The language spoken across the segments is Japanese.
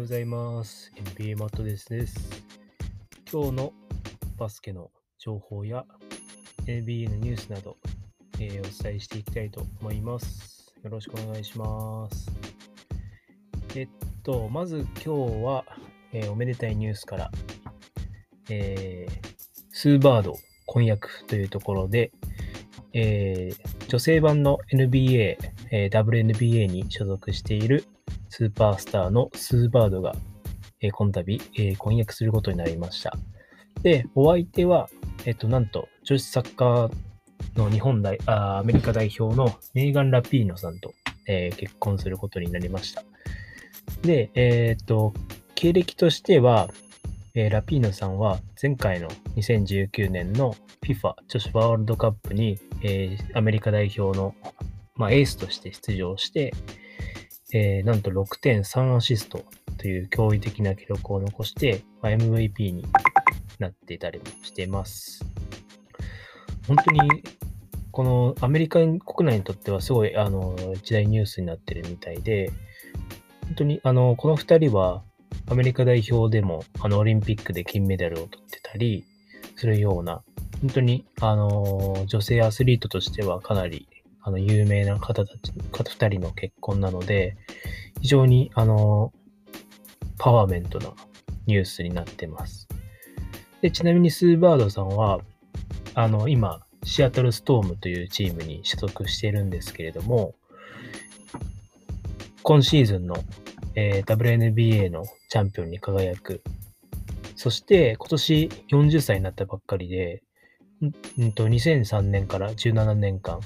ようございます。NBA マットですです。今日のバスケの情報や NBA のニュースなど、えーお伝えしていきたいと思います。よろしくお願いします。えっと、まず今日は、えーおめでたいニュースから、えースーバード婚約というところで、えー女性版の NBA、えー WNBA に所属しているスーパースターのスーバードが、えー、この度、えー婚約することになりました。で、お相手は、えっ、と、なんと、女子サッカーの日本代、あアメリカ代表のメーガン・ラピーノさんと、え結婚することになりました。で、えっ、と、経歴としては、えーラピーノさんは前回の2019年の FIFA 女子ワールドカップに、えーアメリカ代表の、まあ、エースとして出場して、えーなんと6.3アシストという驚異的な記録を残して、まあ、MVP になっていたりもしています。本当に、このアメリカ国内にとってはすごいあの一大ニュースになってるみたいで、本当にあのこの2人はアメリカ代表でもあのオリンピックで金メダルを取ってたりするような、本当にあの女性アスリートとしてはかなりあの有名な方たち、方2人の結婚なので、非常にあのパワーメントなニュースになってます。でちなみにスーバードさんは、あの今、シアトルストームというチームに所属しているんですけれども、今シーズンの、えー WNBA のチャンピオンに輝く、そして今年40歳になったばっかりで、んんと2003年から17年間、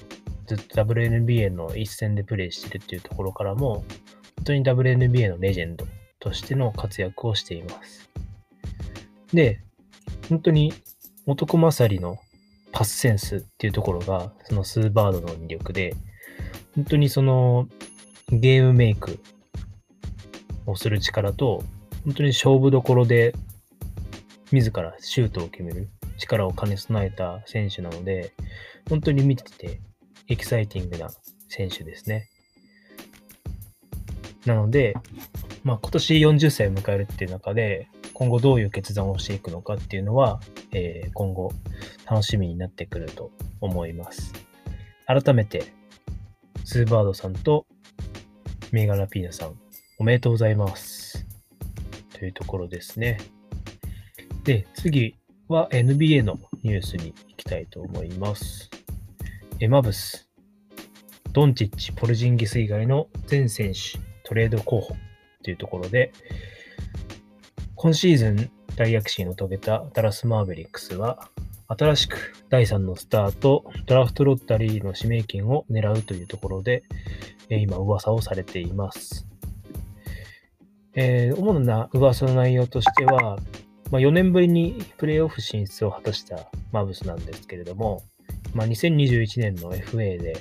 ずっと WNBA の一戦でプレーしてるっていうところからも、本当に WNBA のレジェンドとしての活躍をしています。で、本当に男勝りのパスセンスっていうところが、そのスーバードの魅力で、本当にそのゲームメイクをする力と、本当に勝負どころで自らシュートを決める力を兼ね備えた選手なので、本当に見ててエキサイティングな選手ですね。なので、まあ、今年40歳を迎えるっていう中で、今後どういう決断をしていくのかっていうのは、えー今後楽しみになってくると思います。改めて、スーバードさんとメーガ・ラピーナさん、おめでとうございます。というところですね。で、次は NBA のニュースに行きたいと思います。エマブス、ドンチッチ、ポルジンギス以外の全選手、トレード候補というところで、今シーズン大躍進を遂げたダラス・マーベリックスは、新しく第3のスターとドラフトロッタリーの指名権を狙うというところで、今噂をされています。えー主な噂の内容としては、まあ、4年ぶりにプレーオフ進出を果たしたマブスなんですけれども、まあ、2021年の FA で、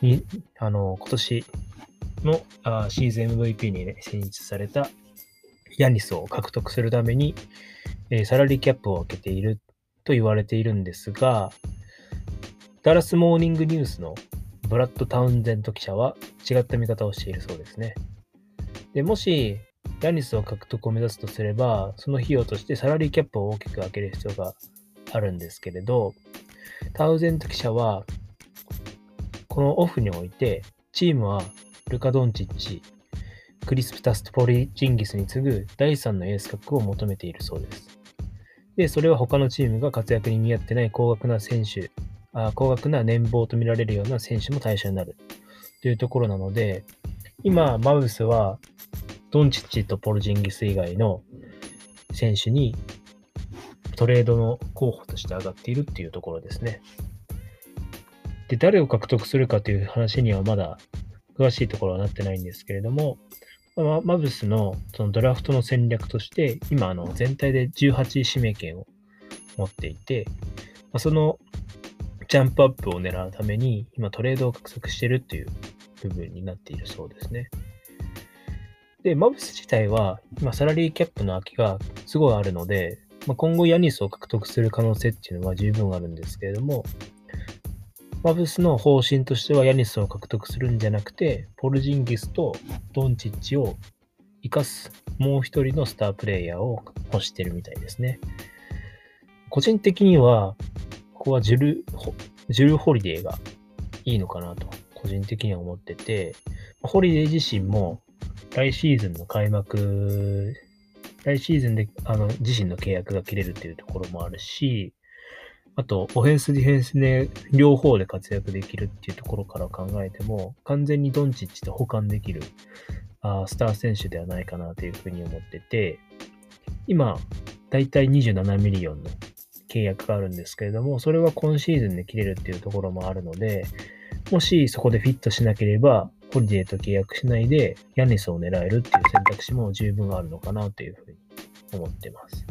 にあの今年のあシーズン MVP に、ね、選出されたヤニスを獲得するために、えーサラリーキャップを開けていると言われているんですが、ダラスモーニングニュースのブラッド・タウンゼント記者は違った見方をしているそうですね。でもし、ヤニスを獲得を目指すとすれば、その費用としてサラリーキャップを大きく開ける必要があるんですけれど、タウゼント記者は、このオフにおいて、チームはルカ・ドンチッチ、クリスプタスト・ポリジンギスに次ぐ第3のエース格を求めているそうです。で、それは他のチームが活躍に見合ってない高額な選手、あ高額な年俸と見られるような選手も対象になるというところなので、今、マウスはドンチッチとポルジンギス以外の選手にトレードの候補として上がっているっていうところですね。で、誰を獲得するかという話にはまだ詳しいところはなってないんですけれども、まマブスのそのドラフトの戦略として、今あの全体で18指名権を持っていて、まそのジャンプアップを狙うために、今トレードを獲得しているっていう部分になっているそうですね。で、マブス自体は、今サラリーキャップの空きがすごいあるので、まあ、今後ヤニスを獲得する可能性っていうのは十分あるんですけれども、マブスの方針としてはヤニスを獲得するんじゃなくて、ポルジンギスとドンチッチを生かすもう一人のスタープレイヤーを欲してるみたいですね。個人的には、ここはジュル、ジュルー・ホリデーがいいのかなと、個人的には思ってて、ホリデー自身も来シーズンの開幕、来シーズンであの自身の契約が切れるっていうところもあるし、あと、オフェンス、ディフェンスで両方で活躍できるっていうところから考えても、完全にドンチッチと補完できる、あ、スター選手ではないかなというふうに思ってて、今、だいたい27ミリオンの契約があるんですけれども、それは今シーズンで切れるっていうところもあるので、もしそこでフィットしなければ、ホリデーと契約しないで、ヤニスを狙えるっていう選択肢も十分あるのかなというふうに思ってます。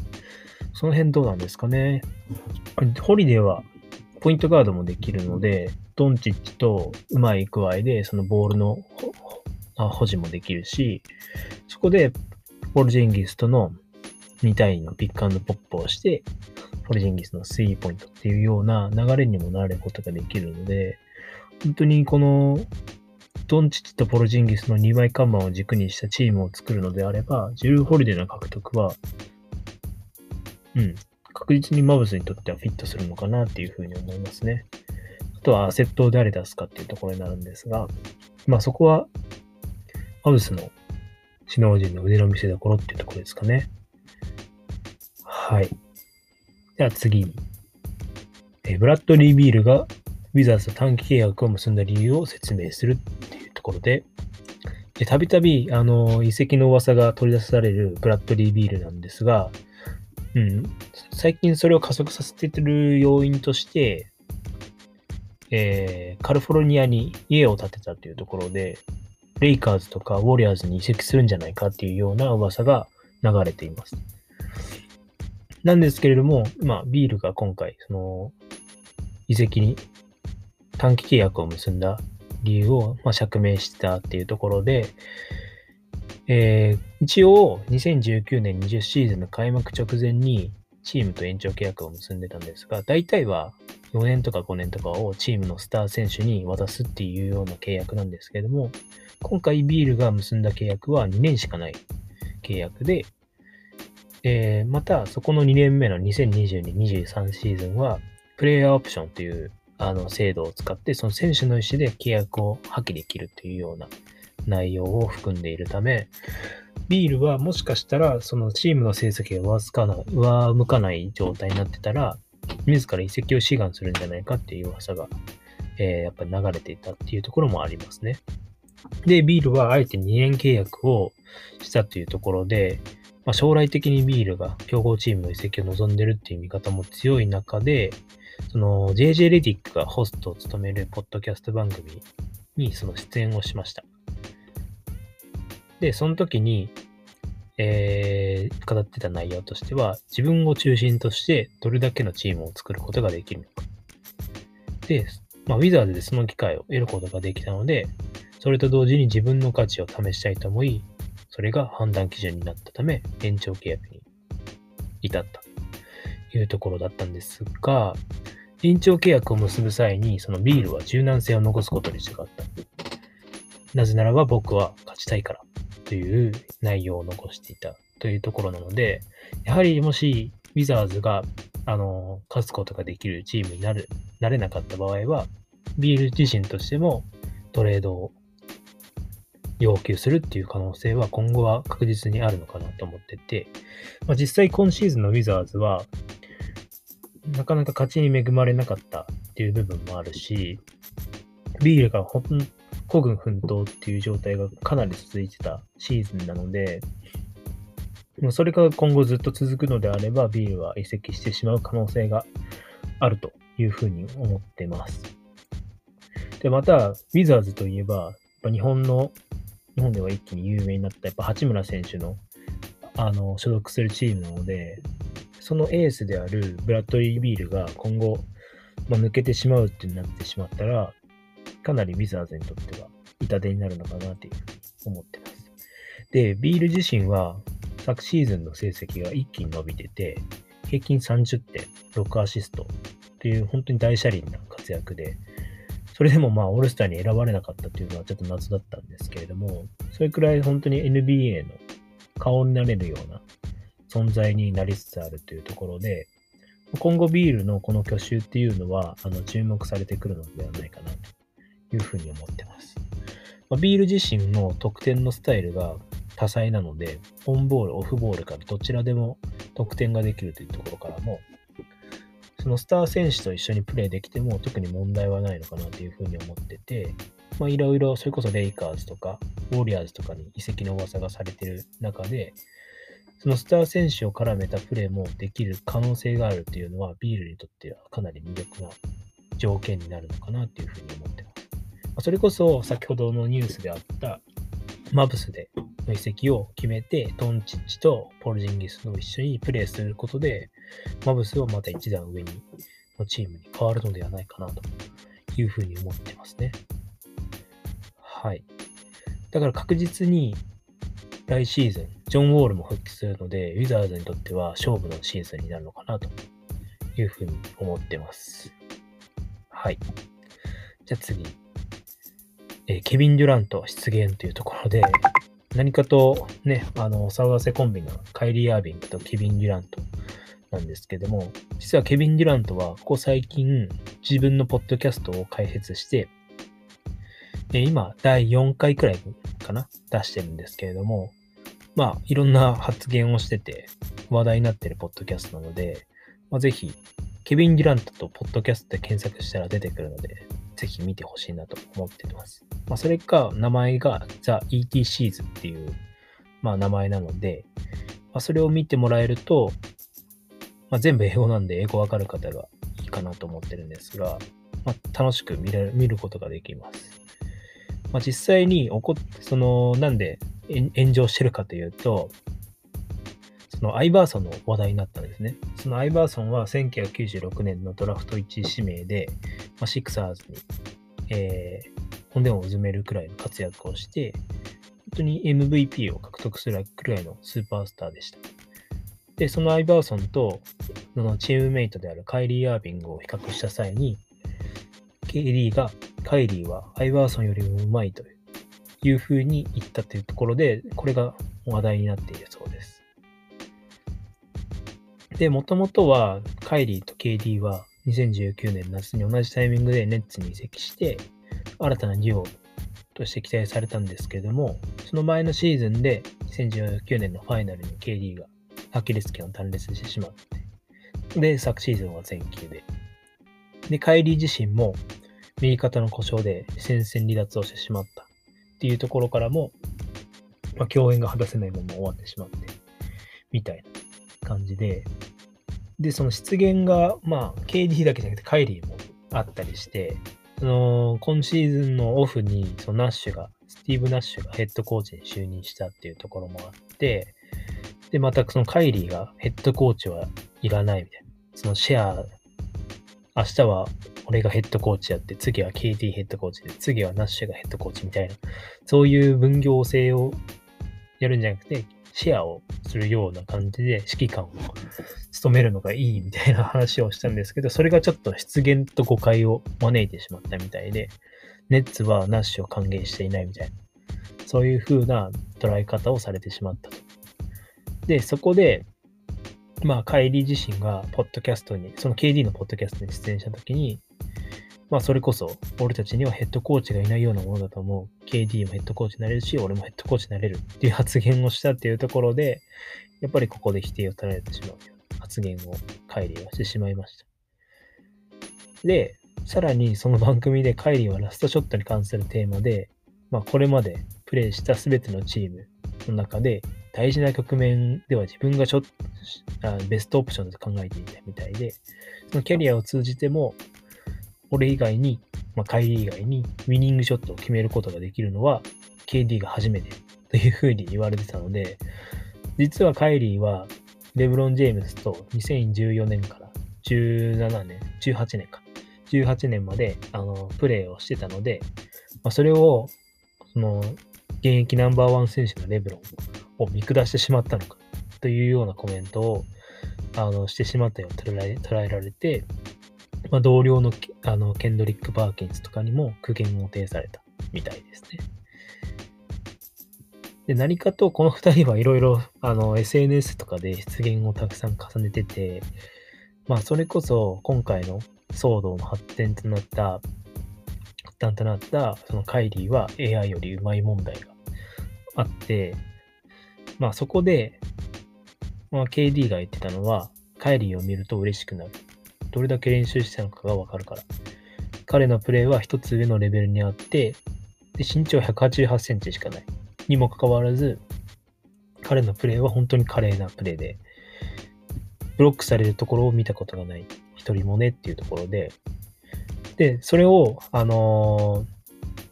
その辺どうなんですかね。ホリデーはポイントガードもできるので、ドンチッチとうまい具合でそのボールの保持もできるし、そこでポルジンギスとの2対2のピックアンドポップをして、ポルジンギスのスリーポイントっていうような流れにもなることができるので、本当にこのドンチッチとポルジンギスの2枚看板を軸にしたチームを作るのであれば、ジュルー・ホリデーの獲得は、うん、確実にマブスにとってはフィットするのかなっていうふうに思いますね。あとはアセットを誰出すかっていうところになるんですが、まあそこは、マブスの首脳陣の腕の見せ所っていうところですかね。はい。では次に、えブラッドリー・ビールがウィザーズと短期契約を結んだ理由を説明するころで、たびたび、あの、遺跡の噂が取り出されるブラッドリー・ビールなんですが、うん、最近それを加速させてる要因として、えー、カリフォルニアに家を建てたというところで、レイカーズとかウォリアーズに移籍するんじゃないかっていうような噂が流れています。なんですけれども、まあ、ビールが今回、その、移籍に短期契約を結んだ理由を、まあ、釈明したっていうところで、えー、一応、2019年20シーズンの開幕直前にチームと延長契約を結んでたんですが、大体は4年とか5年とかをチームのスター選手に渡すっていうような契約なんですけれども、今回ビールが結んだ契約は2年しかない契約で、えー、またそこの2年目の2022-23シーズンは、プレイヤーオプションというあの制度を使って、その選手の意思で契約を破棄できるというような内容を含んでいるため、ビールはもしかしたら、そのチームの成績が上かな上向かない状態になってたら、自ら移籍を志願するんじゃないかっていう噂が、えー、やっぱり流れていたっていうところもありますね。で、ビールはあえて2年契約をしたというところで、まあ、将来的にビールが強豪チームの移籍を望んでるっていう見方も強い中で、その JJ レディックがホストを務めるポッドキャスト番組にその出演をしました。で、その時に、えー、語ってた内容としては、自分を中心としてどれだけのチームを作ることができるのか。で、まあ、ウィザーズでその機会を得ることができたので、それと同時に自分の価値を試したいと思い、それが判断基準になったため、延長契約に至ったというところだったんですが、延長契約を結ぶ際に、そのビールは柔軟性を残すことに違った。なぜならば僕は勝ちたいからという内容を残していたというところなので、やはりもしウィザーズがあの勝つことができるチームになるなれなかった場合は、ビール自身としてもトレードを要求するっていう可能性は今後は確実にあるのかなと思ってて、まあ、実際今シーズンのウィザーズはなかなか勝ちに恵まれなかったっていう部分もあるし、ビールがほん孤軍奮闘っていう状態がかなり続いてたシーズンなので、それが今後ずっと続くのであれば、ビールは移籍してしまう可能性があるというふうに思ってます。で、また、ウィザーズといえば、やっぱ日本の、日本では一気に有名になった、やっぱ八村選手の、あの、所属するチームなので、そのエースであるブラッドリー・ビールが今後、まあ、抜けてしまうってなってしまったら、かなりウィザーズにとっては痛手になるのかなというふうに思ってます。で、ビール自身は昨シーズンの成績が一気に伸びてて、平均30点、6アシストという本当に大車輪な活躍で、それでもまあオールスターに選ばれなかったというのはちょっと謎だったんですけれども、それくらい本当に NBA の顔になれるような存在になりつつあるというところで、今後ビールのこの去就っていうのは、あの、注目されてくるのではないかなというふうに思ってます。ま、ビール自身の得点のスタイルが多彩なので、オンボール、オフボールからどちらでも得点ができるというところからも、そのスター選手と一緒にプレーできても特に問題はないのかなというふうに思ってて、まあいろいろそれこそレイカーズとかウォリアーズとかに移籍の噂がされている中で、そのスター選手を絡めたプレーもできる可能性があるっていうのは、ビールにとってはかなり魅力な条件になるのかなっていうふうに思ってます。それこそ先ほどのニュースであったマブスでの移籍を決めて、トンチッチとポルジンギスの一緒にプレーすることで、マブスをまた一段上にのチームに変わるのではないかなというふうに思ってますね。はい。だから確実に来シーズン、ジョン・ウォールも復帰するので、ウィザーズにとっては勝負のシーズンになるのかなというふうに思ってます。はい。じゃあ次。えー、ケビン・デュラント出現というところで、何かとね、あの、騒がせコンビのカイリー・アービングとケビン・デュラントなんですけども、実はケビン・デュラントは、ここ最近、自分のポッドキャストを開設して、今、第4回くらいかな出してるんですけれども、まあ、いろんな発言をしてて、話題になってるポッドキャストなので、まあ、ぜひ、ケビン・デュラントとポッドキャストで検索したら出てくるので、ぜひ見てほしいなと思ってます。まあ、それか、名前が The ET シーズっていう、まあ、名前なので、まあ、それを見てもらえると、まあ、全部英語なんで英語わかる方がいいかなと思ってるんですが、まあ、楽しく見れ見ることができます。まあ、実際に起こって、その、なんで炎上してるかというと、そのアイバーソンの話題になったんですね。そのアイバーソンは1996年のドラフト1位指名で、まあ、シクサーズに、えー、本殿をうずめるくらいの活躍をして、本当に MVP を獲得するくらいのスーパースターでした。で、そのアイバーソンと、そのチームメイトであるカイリー・アービングを比較した際に、ケイリーが、カイリーはアイバーソンよりもうまいというふうに言ったというところで、これが話題になっているそうです。で、もともとは、カイリーと KD は2019年夏に同じタイミングでネッツに移籍して、新たなデュオとして期待されたんですけれども、その前のシーズンで2019年のファイナルに KD がアキレス腱を断裂してしまって、で、昨シーズンは全休で。で、カイリー自身も右肩の故障で戦線離脱をしてしまったっていうところからも、まあ、共演が果たせないまま終わってしまって、みたいな感じで、で、その出現が、まあ、KD だけじゃなくてカイリーもあったりして、その、今シーズンのオフに、そのナッシュが、スティーブ・ナッシュがヘッドコーチに就任したっていうところもあって、で、またそのカイリーがヘッドコーチはいらないみたいな。そのシェア、明日は俺がヘッドコーチやって、次は KT ヘッドコーチで、次はナッシュがヘッドコーチみたいな、そういう分業制をやるんじゃなくて、シェアをするような感じで指揮官を務めるのがいいみたいな 話をしたんですけど、それがちょっと出現と誤解を招いてしまったみたいで、ネッツはナッシュを歓迎していないみたいな、そういう風な捉え方をされてしまったと。で、そこで、まあ、カイリー自身が、ポッドキャストに、その KD のポッドキャストに出演したときに、まあ、それこそ、俺たちにはヘッドコーチがいないようなものだと思う。KD もヘッドコーチになれるし、俺もヘッドコーチになれるっていう発言をしたっていうところで、やっぱりここで否定を取られてしまう発言をカイリーはしてしまいました。で、さらにその番組でカイリーはラストショットに関するテーマで、まあ、これまでプレイした全てのチームの中で、大事な局面では自分がちょっとベストオプションだと考えていたみたいで、そのキャリアを通じても、俺以外に、まあ、カイリー以外にウィニングショットを決めることができるのは KD が初めてというふうに言われてたので、実はカイリーはレブロン・ジェームスと2014年から17年、18年か、18年まであのプレーをしてたので、まあ、それをその現役ナンバーワン選手のレブロンを見下してしまったのかというようなコメントをあのしてしまったように捉え捉えられて、まあ、同僚のあのケンドリック・パーキンスとかにも苦言を呈されたみたいですね。で、何かとこの二人はいろいろ、SNS とかで出現をたくさん重ねてて、まあ、それこそ今回の騒動の発展となった、発端となった、そのカイリーは AI よりうまい問題があって、まあ、そこで、まあ、KD が言ってたのは、カイリーを見ると嬉しくなる。どれだけ練習してたのかがわかるから。彼のプレーは一つ上のレベルにあって、で身長188センチしかない。にもかかわらず、彼のプレーは本当に華麗なプレーで、ブロックされるところを見たことがない一人もねっていうところで、で、それを、あのー、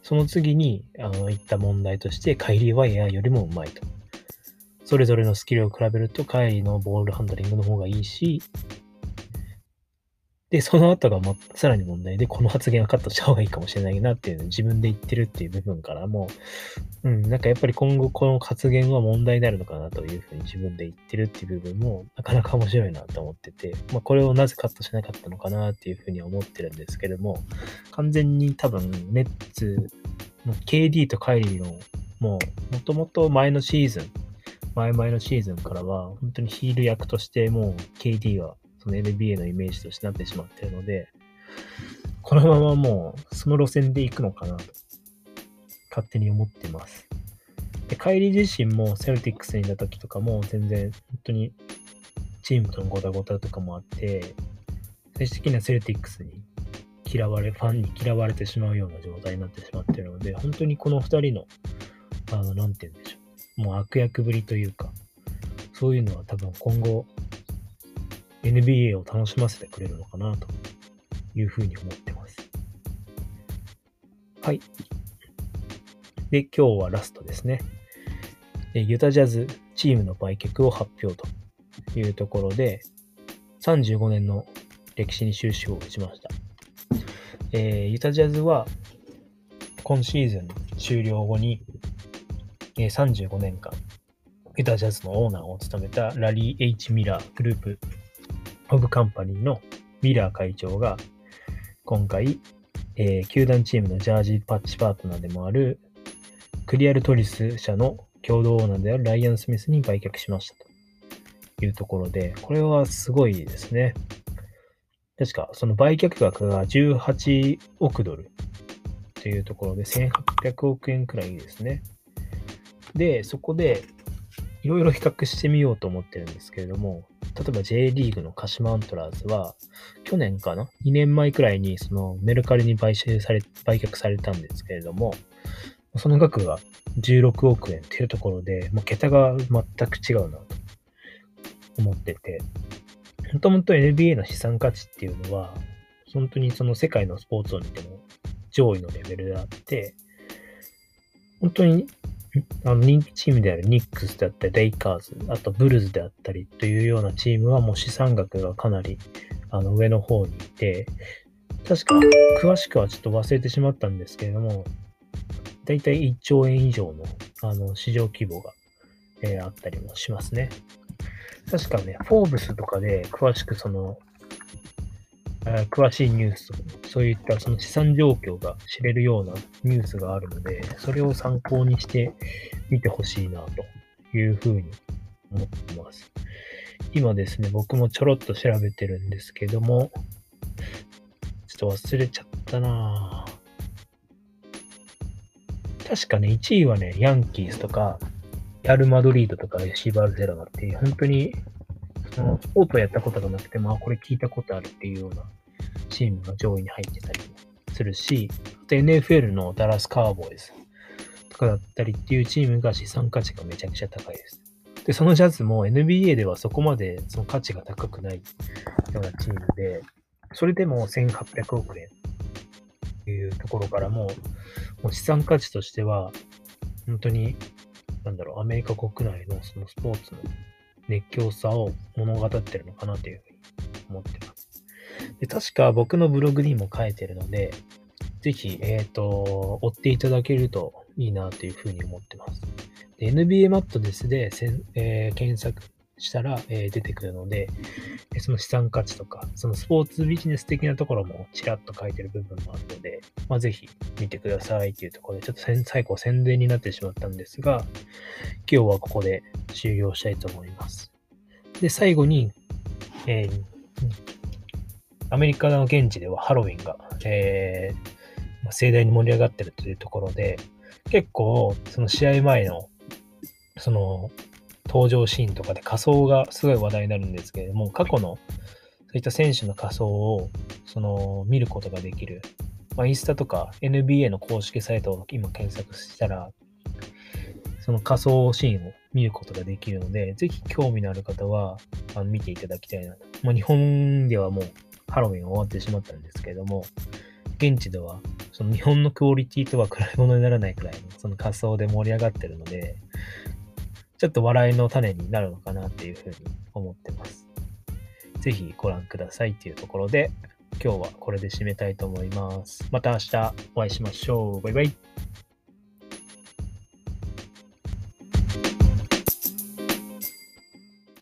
その次に、あの、言った問題として、カイリーはエアよりもうまいと。それぞれのスキルを比べると、カイリーのボールハンドリングの方がいいし、で、その後がもさらに問題で、この発言はカットした方がいいかもしれないなっていうのを自分で言ってるっていう部分からも、うん、なんかやっぱり今後この発言は問題になるのかなというふうに自分で言ってるっていう部分も、なかなか面白いなと思ってて、まあこれをなぜカットしなかったのかなっていうふうに思ってるんですけれども、完全に多分ネッツの、KD とカイリーの、もう、もともと前のシーズン、前々のシーズンからは、本当にヒール役としてもう KD はその NBA のイメージとしてなってしまってるので、このままもうその路線で行くのかなと、勝手に思ってます。で、カイリー自身もセルティックスにいた時とかも全然本当にチームとのゴタゴタとかもあって、最終的にはセルティックスに嫌われ、ファンに嫌われてしまうような状態になってしまってるので、本当にこの二人の、あの、なんて言うんでしょう。もう悪役ぶりというか、そういうのは多分今後 NBA を楽しませてくれるのかなというふうに思ってます。はい。で、今日はラストですね。ユタジャズチームの売却を発表というところで、35年の歴史に終止符を打ちました。えー、ユタジャズは今シーズン終了後に、えー、35年間、ユタジャズのオーナーを務めたラリー・ H・ ミラーグループオブカンパニーのミラー会長が、今回、えー、球団チームのジャージパッチパートナーでもある、クリアルトリス社の共同オーナーであるライアン・スミスに売却しましたというところで、これはすごいですね。確か、その売却額が18億ドルというところで、1800億円くらいですね。で、そこで、いろいろ比較してみようと思ってるんですけれども、例えば J リーグの鹿島アントラーズは、去年かな ?2 年前くらいにそのメルカリに買収され、売却されたんですけれども、その額が16億円っていうところで、もう桁が全く違うなと思ってて、もともと NBA の資産価値っていうのは、本当にその世界のスポーツを見ても上位のレベルであって、本当にあの人気チームであるニックスであったり、レイカーズ、あとブルーズであったりというようなチームはもう資産額がかなりあの上の方にいて、確か詳しくはちょっと忘れてしまったんですけれども、だいたい1兆円以上のあの市場規模が、えー、あったりもしますね。確かね、フォーブスとかで詳しくその詳しいニュース、そういったその資産状況が知れるようなニュースがあるので、それを参考にしてみてほしいなというふうに思ってます。今ですね、僕もちょろっと調べてるんですけども、ちょっと忘れちゃったな確かね、1位はね、ヤンキースとか、ヤルマドリードとか、シーバルゼロナっていう、本当にそのスポーツをやったことがなくて、まあこれ聞いたことあるっていうようなチームが上位に入ってたりするし、NFL のダラスカーボーイズとかだったりっていうチームが資産価値がめちゃくちゃ高いです。で、そのジャズも NBA ではそこまでその価値が高くないようなチームで、それでも1800億円というところからも、もう資産価値としては、本当に、なんだろう、アメリカ国内のそのスポーツの熱狂さを物語ってるのかなというふうに思ってます。で確か僕のブログにも書いてるので、ぜひ、えっ、ー、と、追っていただけるといいなというふうに思ってます。NBA マットですで、えー、検索したら、えー出てくるので、その資産価値とか、そのスポーツビジネス的なところもちらっと書いてる部分もあるので、まあ、ぜひ見てくださいっていうところで、ちょっと最後宣伝になってしまったんですが、今日はここで終了したいと思います。で、最後に、えーアメリカの現地ではハロウィンが、えー盛大に盛り上がってるというところで、結構、その試合前の、その、登場シーンとかで仮装がすごい話題になるんですけれども、過去のそういった選手の仮装をその見ることができる、まあ、インスタとか NBA の公式サイトを今検索したら、その仮装シーンを見ることができるので、ぜひ興味のある方はあの見ていただきたいなと。まあ、日本ではもうハロウィン終わってしまったんですけれども、現地ではその日本のクオリティとは比べ物にならないくらいのその仮装で盛り上がってるので、ちょっと笑いの種になるのかなっていうふうに思ってます。ぜひご覧くださいっていうところで、今日はこれで締めたいと思います。また明日お会いしましょう。バイバイ。